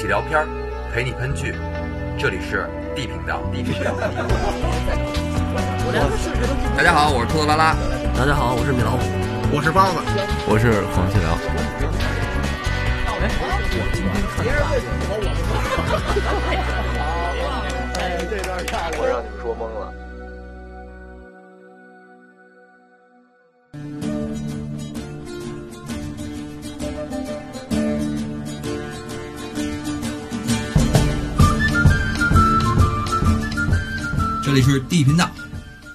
起聊片儿，陪你喷剧。这里是 D 频道。D 频道。大家好，我是兔子拉拉。大家好，我是米老虎。我是包子。我是黄细辽。我让你们说懵了。这里是 D 频道，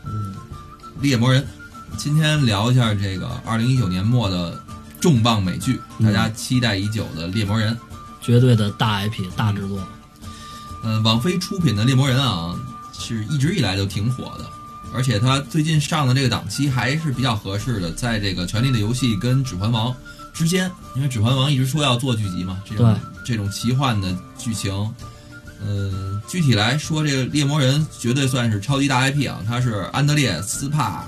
嗯，猎魔人，今天聊一下这个二零一九年末的重磅美剧，大家期待已久的《猎魔人》，绝对的大 IP 大制作。嗯，网飞出品的《猎魔人》啊，是一直以来都挺火的，而且它最近上的这个档期还是比较合适的，在这个《权力的游戏》跟《指环王》之间，因为《指环王》一直说要做剧集嘛，这种这种奇幻的剧情。嗯，具体来说，这个《猎魔人》绝对算是超级大 IP 啊！他是安德烈斯帕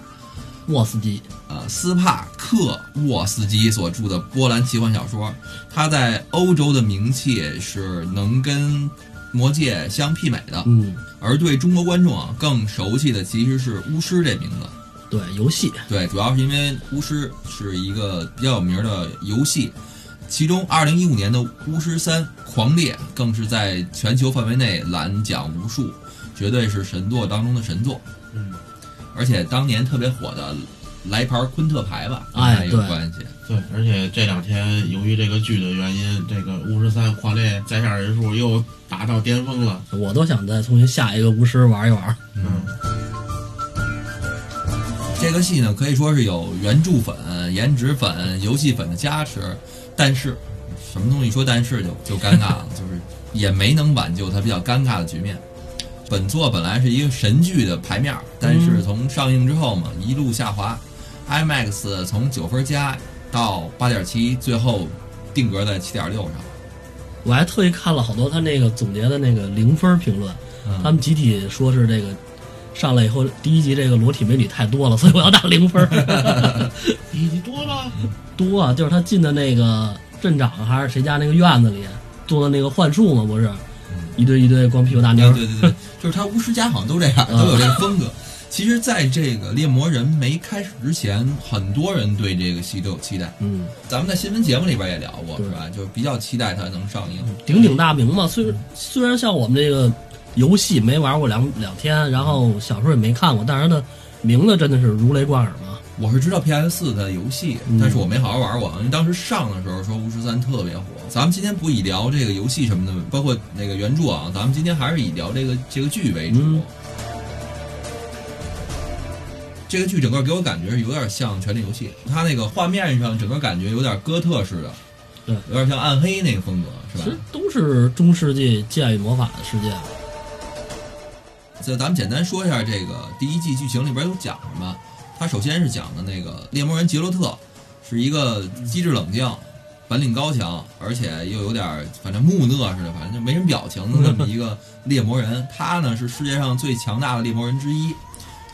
沃斯基，呃，斯帕克沃斯基所著的波兰奇幻小说，他在欧洲的名气是能跟《魔戒》相媲美的。嗯，而对中国观众啊更熟悉的其实是巫师这名字。对，游戏。对，主要是因为巫师是一个比较有名的游戏。其中，二零一五年的《巫师三：狂猎》更是在全球范围内揽奖无数，绝对是神作当中的神作。嗯，而且当年特别火的来盘昆特牌吧，哎，有关系。对，而且这两天由于这个剧的原因，这个《巫师三：狂猎》在线人数又达到巅峰了。我都想再重新下一个巫师玩一玩。嗯，这个戏呢，可以说是有原著粉、颜值粉、游戏粉的加持。但是，什么东西说但是就就尴尬了，就是也没能挽救他比较尴尬的局面。本作本来是一个神剧的牌面，但是从上映之后嘛，一路下滑，IMAX 从九分加到八点七，最后定格在七点六上。我还特意看了好多他那个总结的那个零分评论，他们集体说是这个上来以后第一集这个裸体美女太多了，所以我要打零分。第一集多吗。多啊，就是他进的那个镇长还是谁家那个院子里做的那个幻术嘛，不是，一堆一堆光屁股大妞。对对对，就是他巫师家好像都这样，都有这个风格。其实，在这个猎魔人没开始之前，很多人对这个戏都有期待。嗯，咱们在新闻节目里边也聊过，是吧？就比较期待它能上映，鼎鼎大名嘛。虽然虽然像我们这个游戏没玩过两两天，然后小时候也没看过，但是它的名字真的是如雷贯耳嘛。我是知道 PS 四的游戏，但是我没好好玩过，因为当时上的时候说《巫师三》特别火。咱们今天不以聊这个游戏什么的，包括那个原著啊，咱们今天还是以聊这个这个剧为主。这个剧整个给我感觉是有点像《权力游戏》，它那个画面上整个感觉有点哥特式的，对，有点像暗黑那个风格，是吧？其实都是中世纪剑与魔法的世界。这咱们简单说一下这个第一季剧情里边有讲什么。他首先是讲的那个猎魔人杰洛特，是一个机智冷静、本领高强，而且又有点反正木讷似的，反正就没什么表情的那么一个猎魔人。他呢是世界上最强大的猎魔人之一，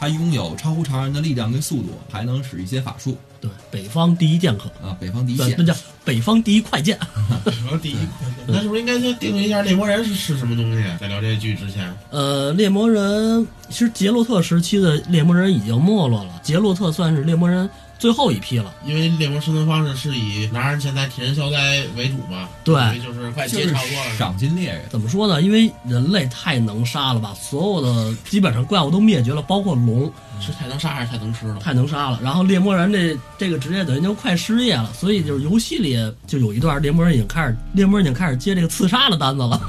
他拥有超乎常人的力量跟速度，还能使一些法术。对，北方第一剑客啊，北方第一剑，那叫北方第一快剑。北方第一快剑，那是不是应该先定义一下猎魔人是是什么东西？在聊这剧之前，呃，猎魔人其实杰洛特时期的猎魔人已经没落了，杰洛特算是猎魔人。最后一批了，因为猎魔生存方式是以拿人钱财替人消灾为主嘛。对，就是快接差不多了。赏金猎人怎么说呢？因为人类太能杀了吧，所有的基本上怪物都灭绝了，包括龙是太能杀还是太能吃了？太能杀了。然后猎魔人这这个职业等于就快失业了，所以就是游戏里就有一段猎魔人已经开始，猎魔人已经开始接这个刺杀的单子了。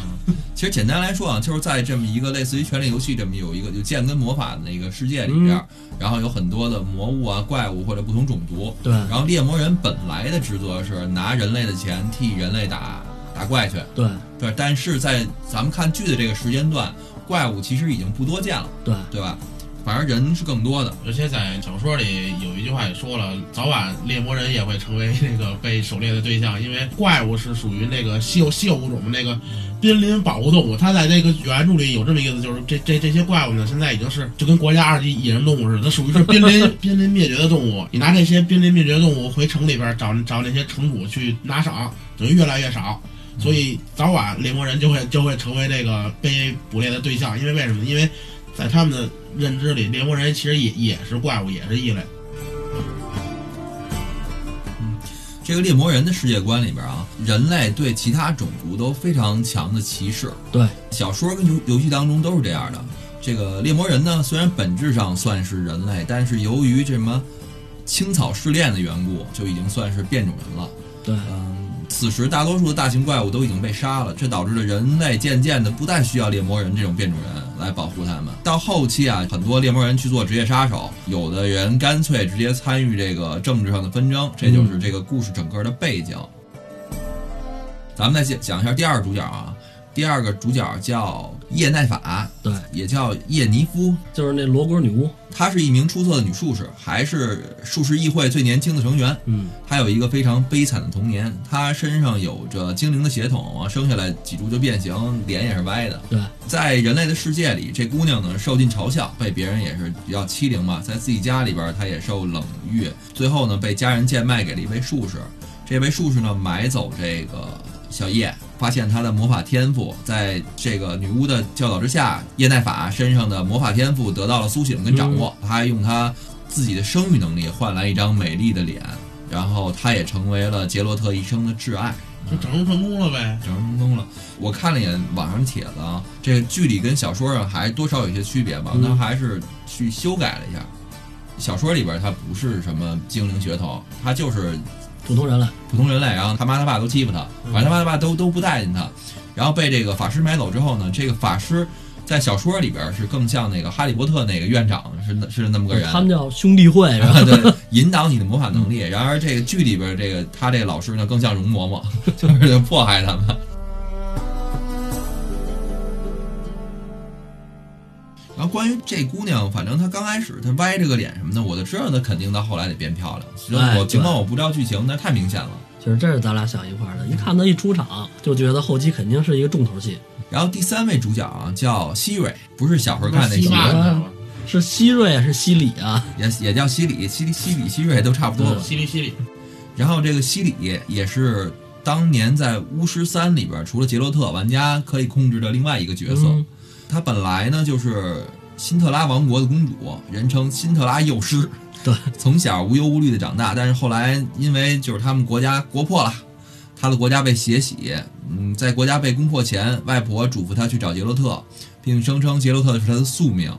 其实简单来说啊，就是在这么一个类似于权力游戏这么有一个就剑跟魔法的那个世界里边，然后有很多的魔物啊、怪物或者不同种族。对。然后猎魔人本来的职责是拿人类的钱替人类打打怪去。对。对。但是在咱们看剧的这个时间段，怪物其实已经不多见了。对。对吧？反而人是更多的，而且在小说里有一句话也说了，早晚猎魔人也会成为那个被狩猎的对象，因为怪物是属于那个稀有稀有物种的那个濒临保护动物。它在这个原著里有这么一个意思，就是这这这些怪物呢，现在已经是就跟国家二级野生动物似的，它属于是濒临 濒临灭绝的动物。你拿这些濒临灭绝动物回城里边找找那些城主去拿赏，等于越来越少。所以早晚猎魔人就会就会成为这个被捕猎的对象。因为为什么？因为在他们的认知里，猎魔人其实也也是怪物，也是异类。这个猎魔人的世界观里边啊，人类对其他种族都非常强的歧视。对，小说跟游游戏当中都是这样的。这个猎魔人呢，虽然本质上算是人类，但是由于这什么青草试炼的缘故，就已经算是变种人了。对，嗯，此时大多数的大型怪物都已经被杀了，这导致了人类渐渐的不再需要猎魔人这种变种人来保护他们。到后期啊，很多猎魔人去做职业杀手，有的人干脆直接参与这个政治上的纷争，这就是这个故事整个的背景。咱们再讲讲一下第二个主角啊，第二个主角叫叶奈法，对，也叫叶尼夫，就是那罗锅女巫。她是一名出色的女术士，还是术士议会最年轻的成员。嗯，她有一个非常悲惨的童年，她身上有着精灵的血统啊，生下来脊柱就变形，脸也是歪的。对，在人类的世界里，这姑娘呢受尽嘲笑，被别人也是比较欺凌嘛。在自己家里边，她也受冷遇，最后呢被家人贱卖给了一位术士。这位术士呢买走这个小叶，发现他的魔法天赋，在这个女巫的教导之下，叶奈法身上的魔法天赋得到了苏醒跟掌握。他还用他自己的生育能力换来一张美丽的脸，然后他也成为了杰洛特一生的挚爱。就整容成功了呗。整容成功了。我看了一眼网上帖子啊，这个剧里跟小说上还多少有些区别吧，嗯还是去修改了一下。小说里边他不是什么精灵血统，他就是普通人类。普通人类，然后他妈他爸都欺负他，反正他妈他爸都都不待见他，然后被这个法师买走之后呢，这个法师在小说里边是更像那个哈利波特那个院长是是那么个人，他们叫兄弟会，然后 对，引导你的魔法能力。然而这个剧里边这个他这个老师呢，更像容嬷嬷，就是迫害他们。然后关于这姑娘，反正她刚开始她歪着个脸什么的，我就知道她肯定到后来得变漂亮。所我尽管我不知道剧情，那太明显了。其实这是咱俩想一块儿的。一看她一出场，就觉得后期肯定是一个重头戏，然后第三位主角啊叫希瑞，不是小时候看那西希瑞？是希瑞是希里啊？也也叫希里，希里希里希瑞都差不多吧。稀里希里，然后这个西里也是当年在巫师三里边，除了杰洛特，玩家可以控制的另外一个角色。嗯她本来呢就是辛特拉王国的公主，人称辛特拉幼师。对，从小无忧无虑的长大，但是后来因为就是他们国家国破了，他的国家被血洗。嗯，在国家被攻破前，外婆嘱咐他去找杰洛特，并声称杰洛特是他的宿命。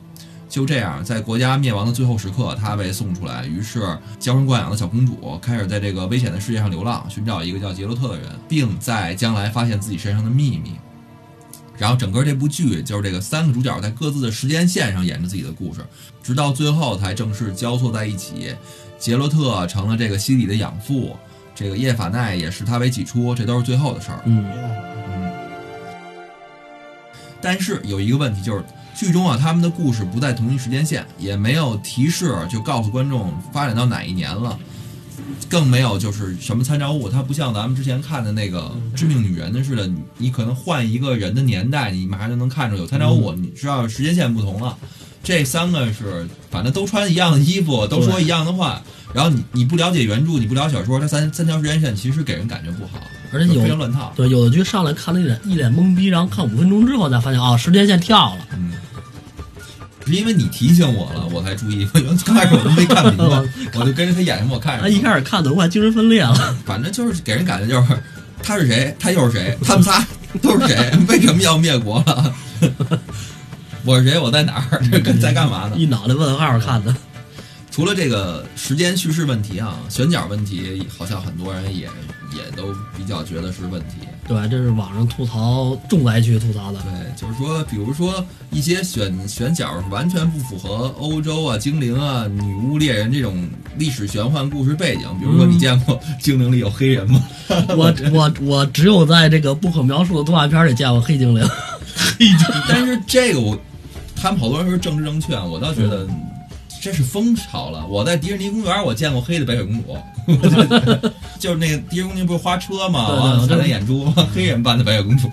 就这样，在国家灭亡的最后时刻，他被送出来。于是，娇生惯养的小公主开始在这个危险的世界上流浪，寻找一个叫杰洛特的人，并在将来发现自己身上的秘密。然后，整个这部剧就是这个三个主角在各自的时间线上演着自己的故事，直到最后才正式交错在一起。杰洛特成了这个西里的养父，这个叶法奈也视他为己出，这都是最后的事儿。嗯，但是有一个问题就是，剧中啊，他们的故事不在同一时间线，也没有提示就告诉观众发展到哪一年了，更没有就是什么参照物。它不像咱们之前看的那个《致命女人》的似的，你你可能换一个人的年代，你马上就能看出有参照物，你知道时间线不同了。这三个是反正都穿一样的衣服，都说一样的话。然后你你不了解原著，你不了解小说，它三三条时间线其实给人感觉不好，而且有非常乱套。对，有的剧上来看了一脸一脸懵逼，然后看五分钟之后才发现哦，时间线跳了。嗯，是因为你提醒我了，我才注意。刚开始我都没看明白，我就跟着他演什么我看什他。一开始看的都快精神分裂了。反正就是给人感觉就是他是谁，他又是谁，他们仨 都是谁？为什么要灭国了？我是谁？我在哪儿？这在干嘛呢？一脑袋问号看的。除了这个时间叙事问题啊，选角问题，好像很多人也也都比较觉得是问题。对，这是网上吐槽重灾区吐槽的。对，就是说，比如说一些选选角完全不符合欧洲啊、精灵啊、女巫猎人这种历史玄幻故事背景。比如说，你见过精灵里有黑人吗？我我我只有在这个不可描述的动画片里见过 黑精灵。但是这个我，他们好多人说政治正确，我倒觉得这是风潮了。我在迪士尼公园我见过黑的白雪公主，就是那个迪士尼不是花车吗？完了我知道踩那眼珠，黑人扮的白雪公主。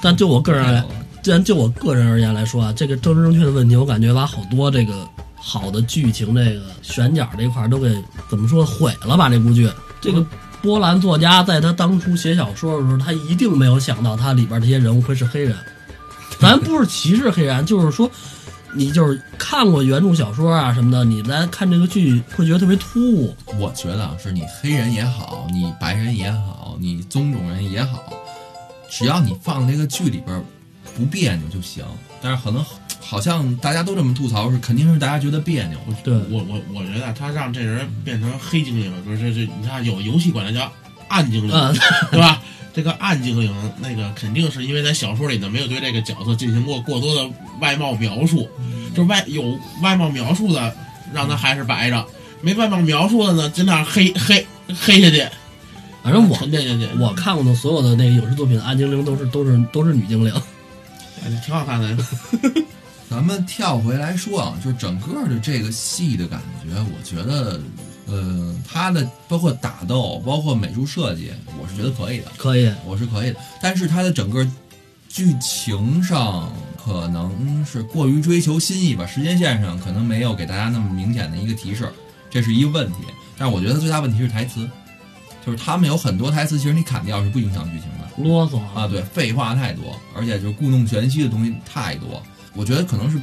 但就我个人既然就我个人而言来说啊，这个政治正确的问题，我感觉把好多这个好的剧情这个选角这一块都给怎么说毁了吧？这部剧，这个波兰作家在他当初写小说的时候，他一定没有想到他里边这些人物会是黑人。咱不是歧视黑人，就是说，你就是看过原著小说啊什么的，你来看这个剧会觉得特别突兀。我觉得啊，是你黑人也好，你白人也好，你棕种人也好，只要你放那个剧里边不别扭就行。但是可能好像大家都这么吐槽，是肯定是大家觉得别扭。对我我我觉得他让这人变成黑精灵，不是这这，你看有游戏管他叫暗精灵，啊，对吧？这个暗精灵，那个肯定是因为在小说里呢没有对这个角色进行过过多的外貌描述，就外有外貌描述的让他还是白着，没外貌描述的呢尽量黑黑黑下去，反正我沉淀下去，我看过的所有的那个影视作品，暗精灵都是都是都是女精灵。哎挺好看的。咱们跳回来说啊，就整个的这个戏的感觉，我觉得，呃，他的包括打斗，包括美术设计，我是觉得可以的，可以，我是可以的。但是他的整个剧情上可能是过于追求新意吧，时间线上可能没有给大家那么明显的一个提示，这是一个问题。但是我觉得最大问题是台词，就是他们有很多台词，其实你砍掉是不影响剧情的。啰嗦啊，对，废话太多，而且就是故弄玄虚的东西太多。我觉得可能是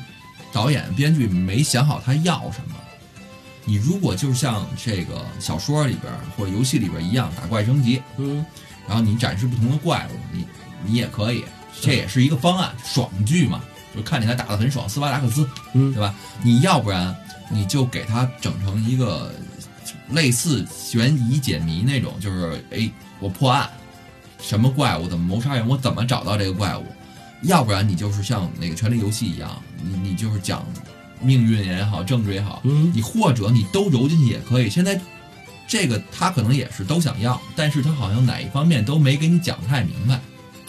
导演、编剧没想好他要什么。你如果就像这个小说里边或者游戏里边一样打怪升级，嗯，然后你展示不同的怪物，你你也可以，这也是一个方案，爽剧嘛，就看起来打得很爽，斯巴达克斯，嗯对吧？你要不然你就给它整成一个类似悬疑解谜那种，就是哎，我破案，什么怪物怎么谋杀人，我怎么找到这个怪物？要不然你就是像那个《权力游戏》一样，你你就是讲命运也好，政治也好，嗯，你或者你都揉进去也可以。现在这个他可能也是都想要，但是他好像哪一方面都没给你讲太明白。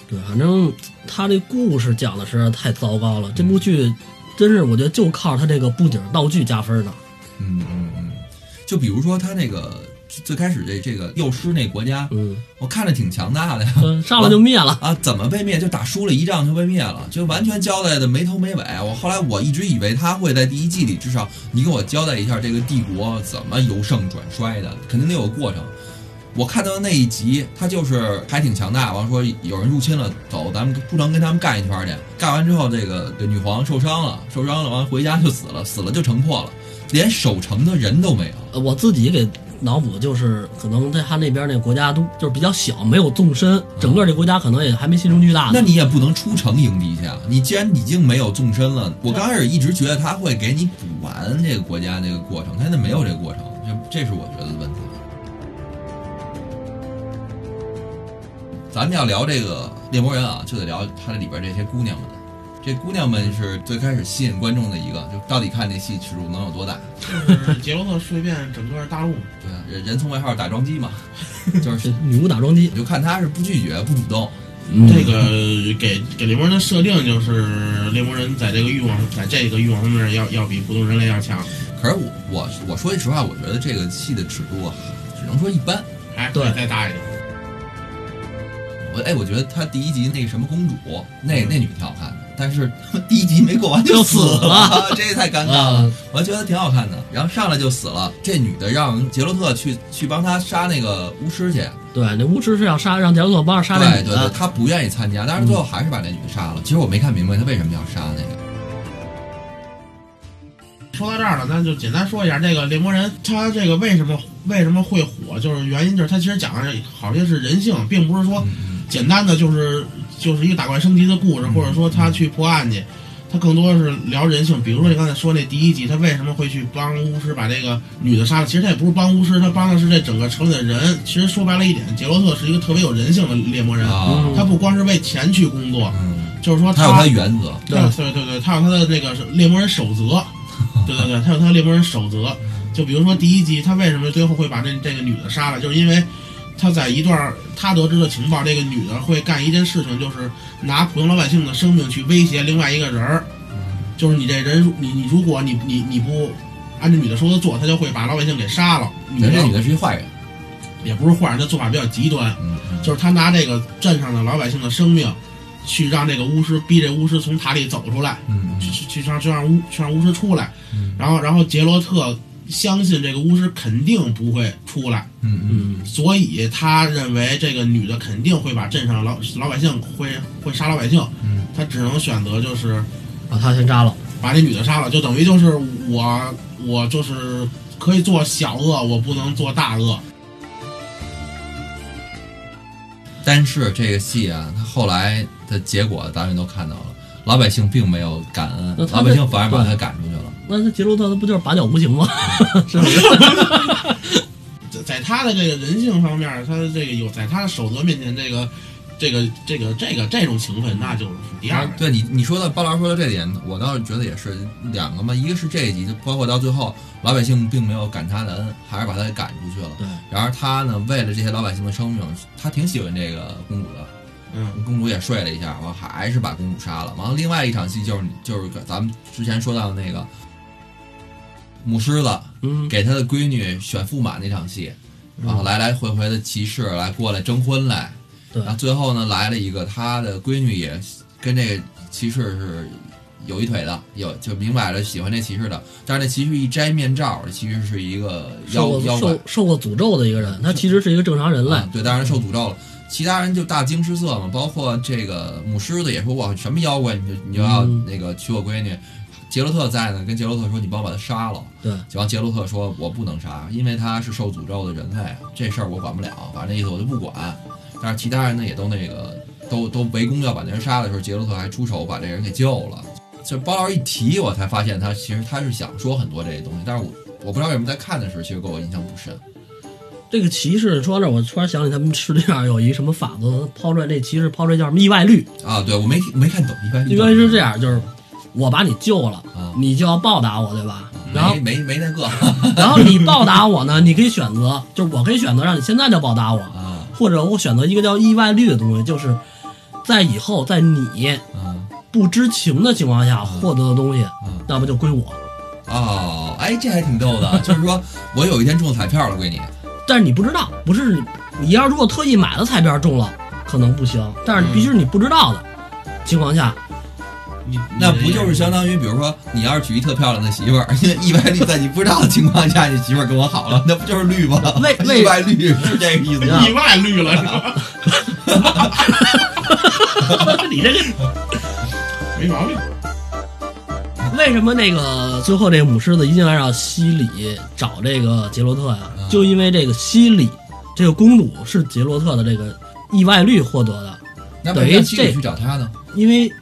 对，反正他这故事讲的实在太糟糕了。这部剧真是我觉得就靠他这个布景道具加分的。嗯嗯嗯，就比如说他那个最开始这这个幼师那国家，嗯，我看着挺强大的呀。嗯 上来就灭了。啊，怎么被灭？就打输了一仗就被灭了，就完全交代的没头没尾。我后来我一直以为他会在第一季里，至少你给我交代一下这个帝国怎么由盛转衰的，肯定得有个过程。我看到的那一集，他就是还挺强大。完说有人入侵了，走，咱们不能跟他们干一圈去。干完之后，这个这女皇受伤了，受伤了，完回家就死了，死了就城破了，连守城的人都没有。呃我自己给脑补就是，可能在他那边那个国家都就是比较小，没有纵深，整个这国家可能也还没形成巨大。那你也不能出城迎敌去啊！你既然已经没有纵深了，我刚开始一直觉得他会给你补完这个国家这个过程，他现在没有这个过程，这这是我觉得的问题。咱们要聊这个猎魔人啊，就得聊他这里边这些姑娘们。这姑娘们是最开始吸引观众的一个，就到底看这戏尺度能有多大？就是杰罗特睡遍整个大陆，对啊，人人送外号打桩机嘛，就是女巫打桩机我，就看她是不拒绝不主动，嗯这个给给猎魔人的设定就是猎魔人在这个欲望，在这个欲望方面要要比普通人类要强，可是我我我说句实话，我觉得这个戏的尺度啊，只能说一般。还可以对再大一点。我哎，我觉得他第一集那个什么公主，那嗯那女挺好看的，但是 第一集没过完就死死了，这也太尴尬了啊。我还觉得挺好看的，然后上来就死了。这女的让杰洛特去去帮他杀那个巫师去，对，那巫师是要杀，让杰洛特帮着杀那女对对对，他不愿意参加，但是最后还是把那女的杀了。其实我没看明白他为什么要杀那个。说到这儿了，那就简单说一下这个猎魔人，他这个为什么为什么会火，就是原因就是他其实讲的好些是人性，并不是说嗯简单的就是就是一个打怪升级的故事，或者说他去破案去，他更多的是聊人性。比如说你刚才说那第一集，他为什么会去帮巫师把这个女的杀了？其实他也不是帮巫师，他帮的是这整个城里的人。其实说白了一点，杰洛特是一个特别有人性的猎魔人，啊，他不光是为钱去工作，嗯，就是说他有他的原则。对对对对，他有他的那个猎魔人守则，对对对，他有他的猎魔人守则。就比如说第一集，他为什么最后会把这这个女的杀了，就是因为他在一段他得知的情报，这个女的会干一件事情，就是拿普通老百姓的生命去威胁另外一个人儿，就是你这人，你你如果你你你不按照女的说的做，他就会把老百姓给杀了。女的这女的是一坏人。也不是坏人，她做法比较极端，就是他拿这个镇上的老百姓的生命，去让这个巫师逼这巫师从塔里走出来。嗯去去去让去让巫去让巫师出来，嗯然后然后杰罗特相信这个巫师肯定不会出来，嗯嗯嗯，所以他认为这个女的肯定会把镇上老老百姓会会杀老百姓，嗯，他只能选择就是把他先杀了。把这女的杀了，就等于就是我我就是可以做小恶，我不能做大恶。但是这个戏啊，他后来的结果咱们都看到了，老百姓并没有感恩老百姓反而把他赶出去了。那这杰洛特他不就是拔脚无情吗？是不是？在在他的这个人性方面，他的这个有在他的守则面前，这个这个这个这个这种情分，那就是第二。对你你说的包老师说的这点，我倒是觉得也是两个嘛，一个是这一集，就包括到最后老百姓并没有感他的恩，还是把他给赶出去了。对，然而他呢，为了这些老百姓的生命，他挺喜欢这个公主的，嗯公主也睡了一下，完还是把公主杀了。完了，另外一场戏就是就是咱们之前说到的那个母狮子嗯，给他的闺女选驸马那场戏，嗯然后来来回回的骑士来过来征婚来，对然后最后呢来了一个他的闺女也跟这个骑士是有一腿的，有就明摆着喜欢这骑士的，但是那骑士一摘面罩，其实是一个妖妖怪受，受过诅咒的一个人，他其实是一个正常人类啊。对，当然受诅咒了。其他人就大惊失色嘛，包括这个母狮子也说：“哇，什么妖怪，你就你就要嗯那个娶我闺女。杰洛特在呢，跟杰洛特说：“你帮我把他杀了。”对，就完，杰洛特说：“我不能杀，因为他是受诅咒的人类，这事儿我管不了。反正那意思我就不管。”但是其他人呢，也都那个都都围攻要把那人杀的时候，杰洛特还出手把这人给救了。这包老师一提，我才发现他其实他是想说很多这些东西，但是我我不知道为什么在看的时候，其实给我印象不深。这个骑士说到这儿，我突然想起他们世界上有一什么法则，抛出来这骑士抛出来叫什么意外率？啊，对我没没看懂，意外率是这样，就是我把你救了，啊，你就要报答我，对吧？然后没没没那个 然后你报答我呢，你可以选择，就是我可以选择让你现在就报答我，啊或者我选择一个叫意外率的东西，就是在以后在你啊不知情的情况下获得的东西，啊那不就归我？哦，哎，这还挺逗的，就是说我有一天中彩票了，归你 但是你不知道，不是你，你要如果特意买了彩票中了，可能不行，但是必须是你不知道的情况下，你那不就是相当于，比如说你要是娶一特漂亮的媳妇儿，因为意外率在你不知道的情况下，你媳妇儿跟我好了，那不就是绿吗？为为意外绿是这个意思吗？意外绿了是吧？你这个没毛病。为什么那个最后这个母狮子一进来让西里找这个杰洛特呀？嗯就因为这个西里这个公主是杰洛特的这个意外率获得的，那为什么让西里去找他呢？因为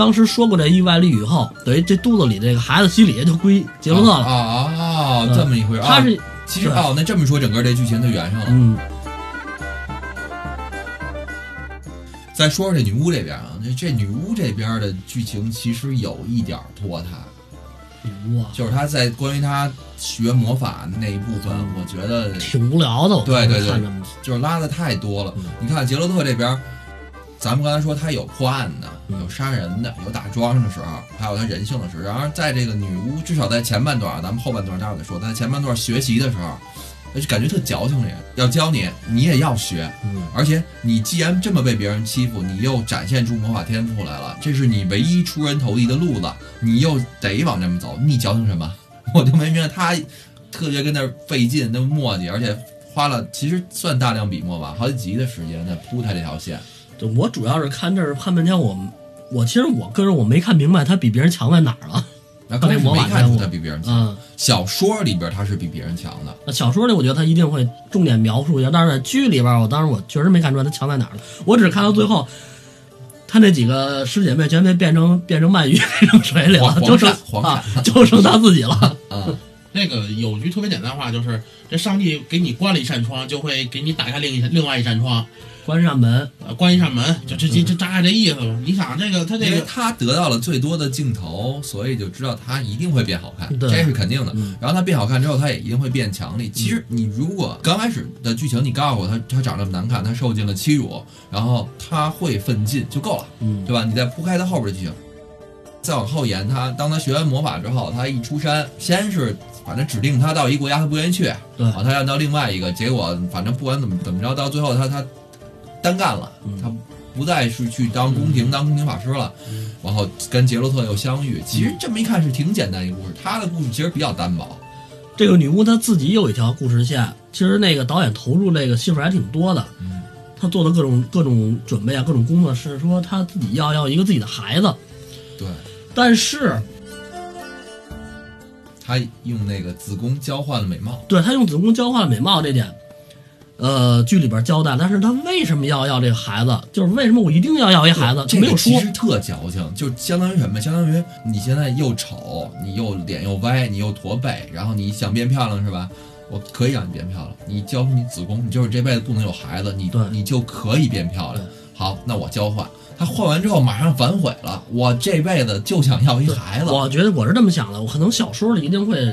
当时说过这意外率以后，等于这肚子里这个孩子心里就归杰洛特了。啊啊，嗯这么一回事。啊他是其实哦，那这么说，整个这剧情就圆上了。嗯，再说说这女巫这边啊，这这女巫这边的剧情其实有一点拖沓，哇，就是她在关于她学魔法那一部分，我觉得挺无聊的。对对对就是拉的太多了嗯。你看杰洛特这边，咱们刚才说他有破案的，嗯有杀人的，有打桩的时候，还有他人性的时候。然而在这个女巫，至少在前半段，咱们后半段待会儿再说。在前半段学习的时候，就感觉特矫情。这人要教你，你也要学。嗯，而且你既然这么被别人欺负，你又展现出魔法天赋来了，这是你唯一出人头地的路子，你又得往这么走，你矫情什么？我就没明白他特别跟那费劲，那么磨叽，而且花了其实算大量笔墨吧，好几集的时间在铺他这条线。就我主要是看这儿看半天，我我其实我个人我没看明白他比别人强在哪儿了。然后刚开始魔没看出法天赋他比别人强，嗯，小说里边他是比别人强的。那小说里我觉得他一定会重点描述一下，但是在剧里边，我当时我确实没看出来他强在哪儿了。我只看到最后，他那几个师姐妹全被变成变成鳗鱼变成水里了，就剩黄啊，就剩他自己了。啊，那个有句特别简单的话，就是这上帝给你关了一扇窗，就会给你打开另一另外一扇窗，关上门，呃，关一扇门，就这这这大概这意思吧。你想这个他这因为个他得到了最多的镜头，所以就知道他一定会变好看，对这是肯定的。嗯然后他变好看之后，他也一定会变强力。其实你如果刚开始的剧情你告诉我他他长这么难看，他受尽了欺辱，然后他会奋进就够了，嗯，对吧？你再铺开他后边的剧情，再往后延他，当他学完魔法之后，他一出山，先是反正指定他到一国家他不愿意去，对啊，他要到另外一个，结果反正不管怎么怎么着，到最后他他单干了，嗯他不再是去当宫廷、当宫廷法师了，然后跟杰洛特又相遇。其实这么一看是挺简单一个故事，他的故事其实比较单薄。这个女巫她自己有一条故事线，其实那个导演投入那个戏份还挺多的。嗯，他做的各种各种准备啊，各种工作是说他自己要要一个自己的孩子，对，但是他用那个子宫交换了美貌。对他用子宫交换了美貌这点，呃，剧里边交代，但是他为什么要要这个孩子？就是为什么我一定要要一孩子？就没有说。个其实特矫情，就相当于什么？相当于你现在又丑，你又脸又歪，你又驼背，然后你想变漂亮是吧？我可以让你变漂亮，你交出你子宫，你就是这辈子不能有孩子，你对你就可以变漂亮。好，那我交换。他换完之后马上反悔了，我这辈子就想要一孩子。我觉得我是这么想的，我可能小说里一定会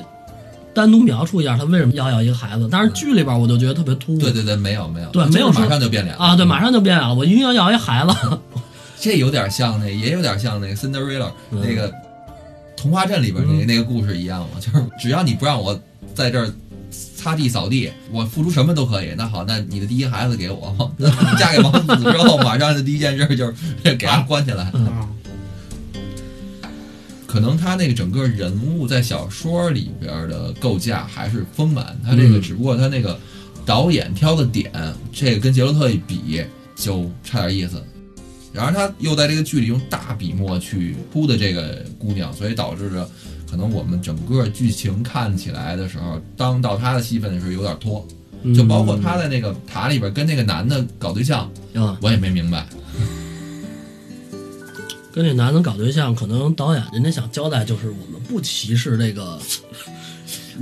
单独描述一下他为什么要要一个孩子，但是剧里边我就觉得特别突兀。对对对，没有没有，对没有马上就变脸了。啊，对，马上就变脸了，我一定要要一孩子。这有点像那，也有点像那个 Cinderella、嗯。那个童话镇里边那个、嗯。那个故事一样嘛，就是只要你不让我在这儿擦地扫地，我付出什么都可以。那好，那你的第一孩子给我，嫁给王子之后，马上的第一件事就是给他关起来。可能他那个整个人物在小说里边的构架还是丰满，他这个嗯只不过他那个导演挑的点，这个跟杰洛特一比就差点意思。然而他又在这个剧里用大笔墨去铺的这个姑娘，所以导致着可能我们整个剧情看起来的时候，当到他的戏份的时候有点拖，就包括他在那个塔里边跟那个男的搞对象，啊，我也没明白。跟这男的搞对象，可能导演人家想交代就是我们不歧视这个，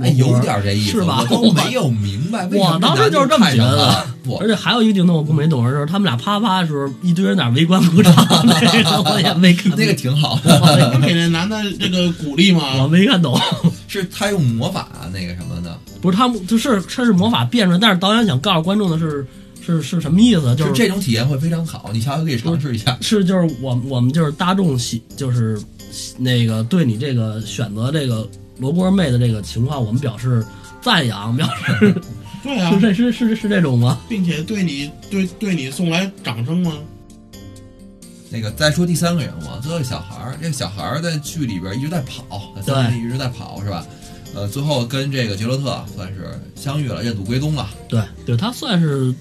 哎，有点这意思，是吧我都没有明白我当时就是这么觉得而且还有一个镜头我更没懂的就是他们俩啪啪的时候，一堆人在那围观鼓掌，那个我也没看，那个挺好的，不给那男的这个鼓励我？没看懂。是他用魔法那个什么的，不是他，就是他是魔法变出来，但是导演想告诉观众的是是是什么意思？就是这种体验会非常好。你下回可以尝试一下。是就是我我们就是大众喜就是那个对你这个选择这个罗锅妹的这个情况，我们表示赞扬，表示对啊 是，这是是是这种吗？并且对你对对你送来掌声吗？那个再说第三个人物啊，这个小孩儿，这个小孩儿在剧里边一直在跑，在森林里一直在跑，是吧？呃，最后跟这个杰洛特算是相遇了，认祖归宗了。对对，他算是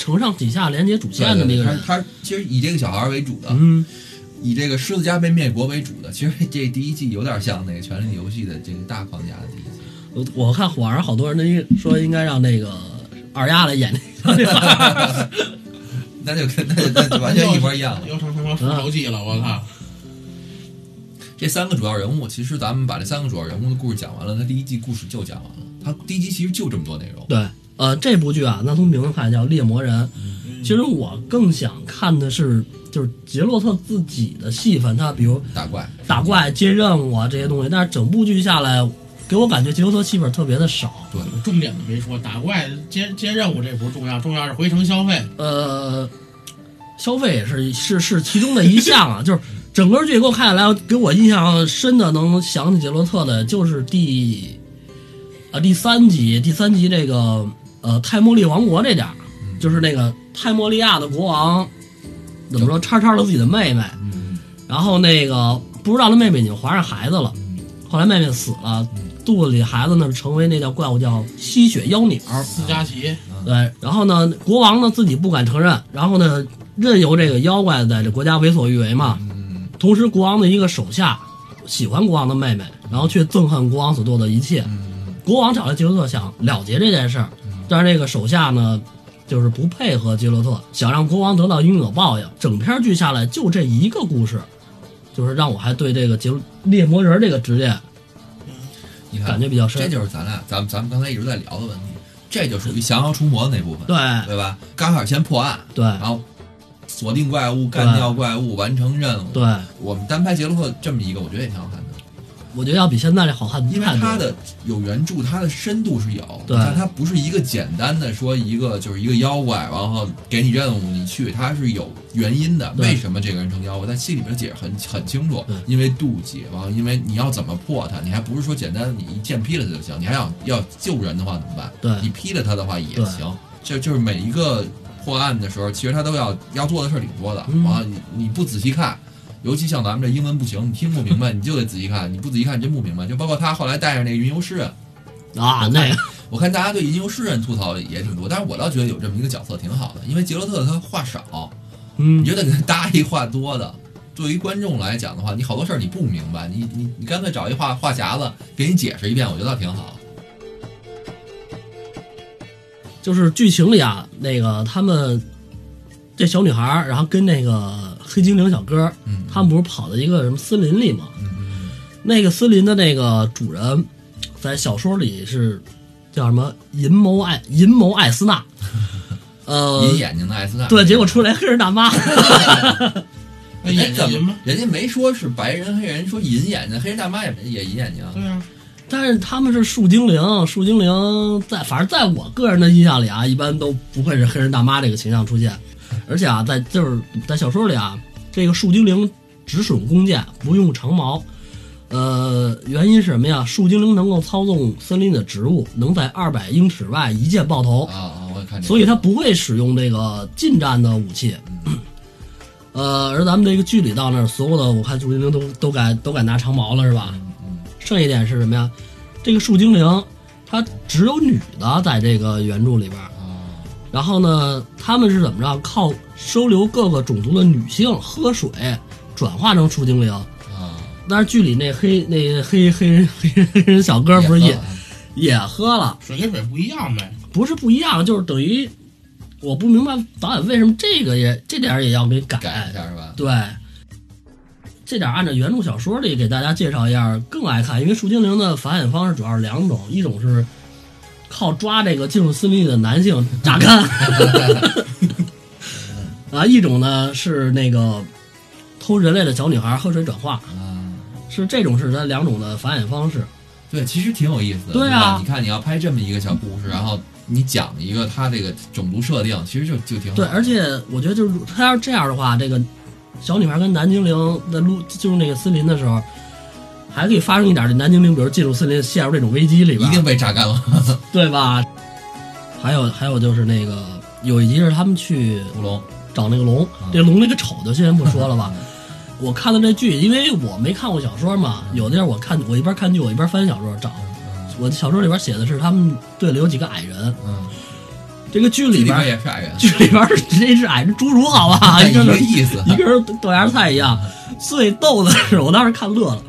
承上启下、连接主线的那个人。他他其实以这个小孩儿为主的，嗯，以这个狮子家被灭国为主的。其实这第一季有点像那个《权力游戏》的这个大框架的第一季。我我看网上好多人那说应该让那个二丫来演那个，那就跟那就那就完全一模一样了。又成什么复仇记了？我靠！这三个主要人物，其实咱们把这三个主要人物的故事讲完了，他第一季故事就讲完了。他第一集其实就这么多内容。对，呃，这部剧啊，那从名字看叫《猎魔人》，其实我更想看的是就是杰洛特自己的戏份，他比如打怪，打怪、接任务啊这些东西，但是整部剧下来，给我感觉杰洛特戏份特别的少。对，重点的没说，打怪接接任务这不是重要，重要是回城消费。呃，消费也是是是其中的一项啊，就是整个剧给我看下来，给我印象深的能想起杰洛特的，就是第啊第三集，第三集这个呃泰莫利王国这点儿，就是那个泰莫利亚的国王怎么说叉叉了自己的妹妹，嗯，然后那个不知道他妹妹已经怀上孩子了，后来妹妹死了，肚子里孩子呢成为那叫怪物叫吸血妖鸟。斯嘉琪，对，然后呢，国王呢自己不敢承认，然后呢，任由这个妖怪在这国家为所欲为嘛。嗯，同时，国王的一个手下喜欢国王的妹妹，然后却憎恨国王所做的一切。嗯国王找来杰克特想了结这件事儿，但是这个手下呢，就是不配合杰洛特，想让国王得到应有报应。整篇剧下来就这一个故事，就是让我还对这个杰猎魔人这个职业你看，感觉比较深这就是咱俩，咱们咱们刚才一直在聊的问题，这就属于降妖除魔的那部分，对对吧？刚开始先破案，对然后锁定怪物，干掉怪物，完成任务。对，我们单拍杰洛特这么一个，我觉得也挺好看的，我觉得要比现在这好看因为。它的有原著，它的深度是有。对你看它不是一个简单的说一个就是一个妖怪，然后给你任务你去，它是有原因的。为什么这个人成妖怪？在戏里边解释很很清楚，因为妒忌，然后因为你要怎么破它，你还不是说简单你一剑劈了他就行，你还想要救人的话怎么办？对你劈了他的话也行。这就是每一个破案的时候，其实他都要要做的事儿挺多的。嗯完了你你不仔细看。尤其像咱们这英文不行，你听不明白，你就得仔细看。你不仔细看，真不明白。就包括他后来带上那个云游诗人，啊，那个我看大家对云游诗人吐槽也挺多，但是我倒觉得有这么一个角色挺好的，因为杰洛特他话少，嗯你就得给他搭一话多的。对于观众来讲的话，你好多事儿你不明白，你你你干脆找一话话匣子给你解释一遍，我觉得倒挺好。就是剧情里啊，那个他们这小女孩儿，然后跟那个黑精灵小哥，嗯他们不是跑到一个什么森林里吗？嗯嗯那个森林的那个主人，在小说里是叫什么银眸艾银眸艾斯纳，呃嗯，银，眼睛的艾斯纳。对，结果出来黑人大妈，那眼睛银吗？？么人家没说是白人黑人，说银眼睛，黑人大妈也也银眼睛啊。对啊，但是他们是树精灵，树精灵在反正在我个人的印象里啊，一般都不会是黑人大妈这个形象出现，而且啊，在就是在小说里啊，这个树精灵只使用弓箭，不用长矛。呃，原因是什么呀？树精灵能够操纵森林的植物，能在二百英尺外一箭爆头。啊啊！我看这个，所以他不会使用这个近战的武器。呃，而咱们这个剧里到那儿，所有的我看树精灵都都敢都敢拿长矛了，是吧？嗯嗯剩一点是什么呀？这个树精灵，它只有女的在这个原著里边然后呢，他们是怎么着？靠收留各个种族的女性喝水，转化成树精灵。啊，但是剧里那黑那黑黑人黑人黑人小哥不是也也喝了？水跟水不一样呗。不是不一样，就是等于我不明白导演为什么这个也这点也要给改。改一下是吧？对，这点按照原著小说里给大家介绍一下更爱看，因为树精灵的繁衍方式主要是两种，一种是靠抓这个进入森林里的男性 榨干，啊，一种呢是那个偷人类的小女孩喝水转化，啊，是这种是它两种的繁衍方式。对，其实挺有意思的。对啊你看，你要拍这么一个小故事，然后你讲一个他这个种族设定，其实就就挺好。对，而且我觉得就是他要是这样的话，这个小女孩跟男精灵在路进入那个森林的时候，还可以发生一点这南精灵，比如进入森林陷入这种危机里边，一定被榨干了。对吧？还有还有就是那个有一集是他们去找那个龙，嗯这龙那个丑就先不说了吧。我看的这剧，因为我没看过小说嘛，有的地儿我看我一边看剧我一边翻小说找。我小说里边写的是他们队里有几个矮人，嗯，这个剧里边里边也是矮人，剧里边是这是矮人侏儒，好吧？一个意思。一个人豆芽菜一样。最逗的是，我当时看乐了，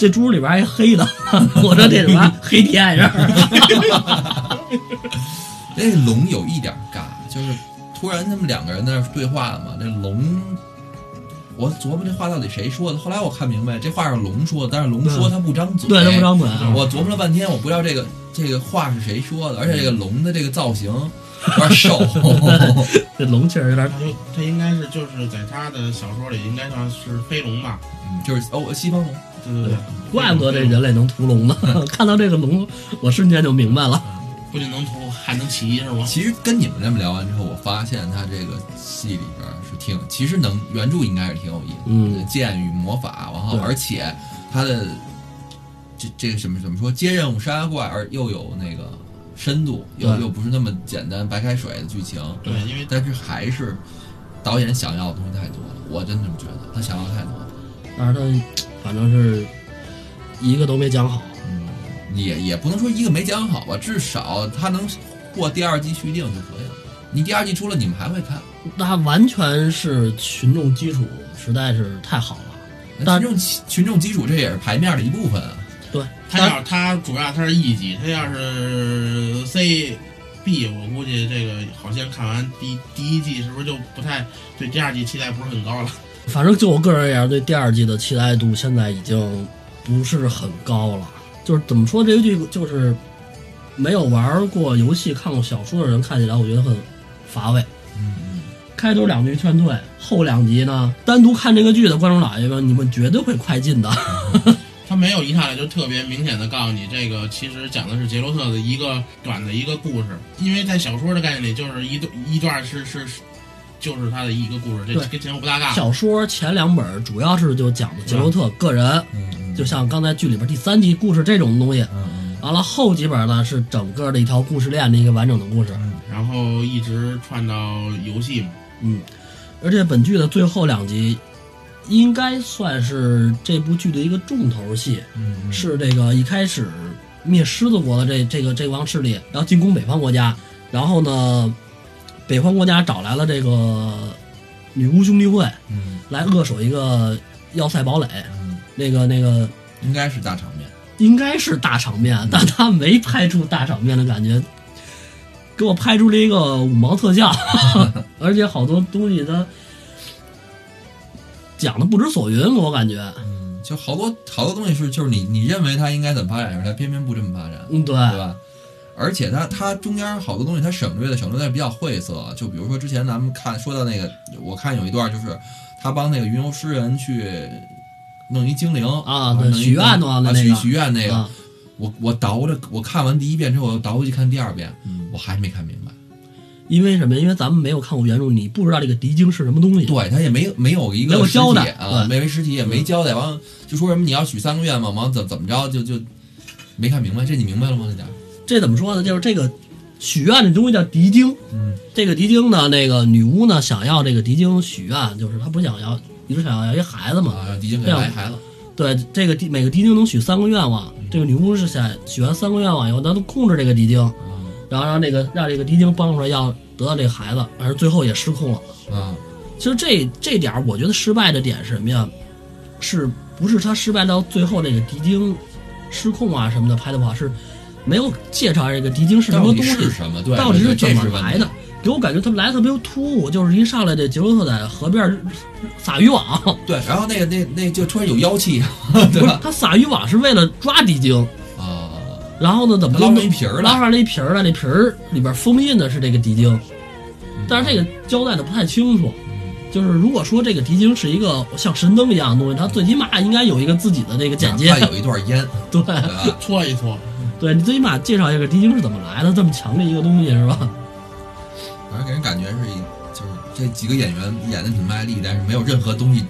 这猪里边还黑的，我说这什么 黑体矮人？那龙有一点尬，就是突然他们两个人在那对话嘛，那龙，我琢磨这话到底谁说的？后来我看明白，这话是龙说的，但是龙说他不张嘴，对他不张嘴，我琢磨了半天，我不知道这个这个话是谁说的，而且这个龙的这个造型有点瘦，这龙气儿有点他就他应该是就是在他的小说里应该算是飞龙吧？嗯就是哦，西方龙，对对对，怪不得这人类能屠龙呢。看到这个龙，我瞬间就明白了。不仅能屠，还能骑是吗？其实跟你们这么聊完之后，我发现他这个戏里边是挺，其实能原著应该是挺有意思的，嗯剑与魔法，然后而且他的这这个什么怎么说，接任务杀怪，而又有那个深度，又又不是那么简单白开水的剧情，对，因为但是还是导演想要的东西太多了，我真这么觉得，他想要太多了，但是他反正是一个都没讲好。嗯，也也不能说一个没讲好吧，至少他能过第二季续订就可以了。你第二季出了，你们还会看？那完全是群众基础实在是太好了。群众群众基础这也是牌面的一部分啊。对，他要他主要他是 E 级，他要是 C B，我估计这个好像看完第第一季是不是就不太对第二季期待不是很高了？反正就我个人而言，对第二季的期待度现在已经不是很高了。就是怎么说，这个剧就是没有玩过游戏、看过小说的人看起来，我觉得很乏味。嗯开头两句劝退，后两集呢，单独看这个剧的观众老爷们，你们绝对会快进的。他没有一上来就特别明显的告诉你，这个其实讲的是杰洛特的一个短的一个故事，因为在小说的概念里，就是一段一段是是是就是他的一个故事，这跟前后不搭嘎。小说前两本主要是就讲的杰洛特个人，嗯就像刚才剧里边第三集故事这种东西。嗯完了后几本呢是整个的一条故事链的一个完整的故事。然后一直串到游戏嘛，嗯，而且本剧的最后两集应该算是这部剧的一个重头戏，嗯是这个一开始灭狮子国的这这个这帮势力，然后进攻北方国家，然后呢，北方国家找来了这个女巫兄弟会嗯。来扼守一个要塞堡垒，嗯，那个那个应该是大场面。应该是大场面，但他没拍出大场面的感觉，给我拍出了一个五毛特效，而且好多东西他讲的不知所云，我感觉，嗯，就好多好多东西是就是你你认为它应该怎么发展，是它偏偏不这么发展，嗯，对，对吧？而且它它中间好多东西它省略的省略的比较晦涩，就比如说之前咱们看说到那个，我看有一段就是他帮那个云游诗人去弄一精灵啊对许愿的啊那个许许愿那个，啊，我我倒着我看完第一遍之后，我倒回去看第二遍，嗯我还是没看明白。因为什么？因为咱们没有看过原著，你不知道这个敌鲸是什么东西。对他也没有没有一个交代啊，没没有实体也没交代，完了就说什么你要许三个愿望，完了怎怎么着就就没看明白，这你明白了吗？这点？这怎么说呢？就是这个许愿的东西叫敌鲸，嗯这个敌鲸呢，那个女巫呢想要这个敌鲸许愿，就是她不是想要一直想要要一孩子嘛？啊，让敌军给来孩子，对，这个敌每个敌鲸能许三个愿望，这个女巫是想许完三个愿望以后，她能控制这个敌鲸，啊然后让这个让这个敌鲸帮出来要得到这个孩子，而最后也失控了。啊其实这这点儿我觉得失败的点是什么呀？是不是他失败到最后这个敌鲸失控啊什么的拍的不好，是没有介绍这个敌鲸是什么东西，是什么？对，到底是怎么来的？给我感觉他们来的特别突兀，就是一上来这杰洛特在河边撒渔网，对，然后那个那那就突然有妖气，不是对吧？他撒渔网是为了抓敌鲸，啊，然后呢怎么就他捞上一皮儿来，捞上来一皮儿来，那皮儿里边封印的是这个敌鲸，嗯但是这个交代的不太清楚。就是如果说这个敌精是一个像神灯一样的东西，它最起码应该有一个自己的那个简介他，有一段烟，对？搓一搓，对，你最起码介绍一下这个敌精是怎么来的，这么强的一个东西是吧？反正给人感觉是一，就是这几个演员演的挺卖力，但是没有任何东西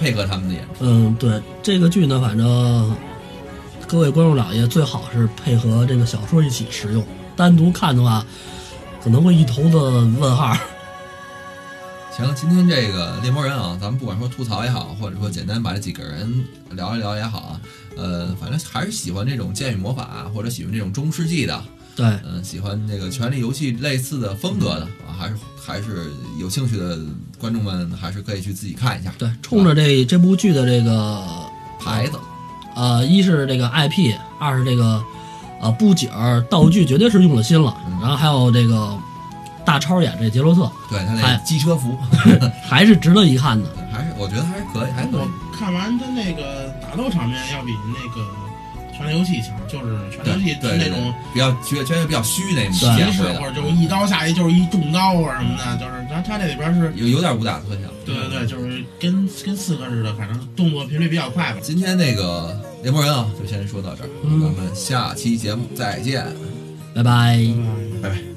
配合他们的演出。嗯，对，这个剧呢，反正各位观众老爷最好是配合这个小说一起使用，单独看的话可能会一头的问号。行，今天这个猎魔人啊，咱们不管说吐槽也好，或者说简单把这几个人聊一聊也好啊，呃，反正还是喜欢这种剑与魔法，或者喜欢这种中世纪的，对，嗯、喜欢这个权力游戏类似的风格的啊，还是还是有兴趣的观众们，还是可以去自己看一下。对，冲着这这部剧的这个牌子，呃，一是这个 IP，二是这个呃布景儿道具绝对是用了心了，嗯然后还有这个大超演这杰洛特，对他那哎机车服，还是值得一看的。还是我觉得还是可以，还可以我。看完他那个打斗场面要比那个权力游戏强，就是权力游戏对对是那种比较觉觉得比较虚那种骑士或者就是一刀下去就是一重刀啊什么的，就是他他这里边是，有有点武打特效。对对对，就是跟跟刺客似的，反正动作频率比较快吧。今天那个联盟人啊，就先说到这儿，嗯咱们下期节目再见。拜拜。拜拜。拜拜。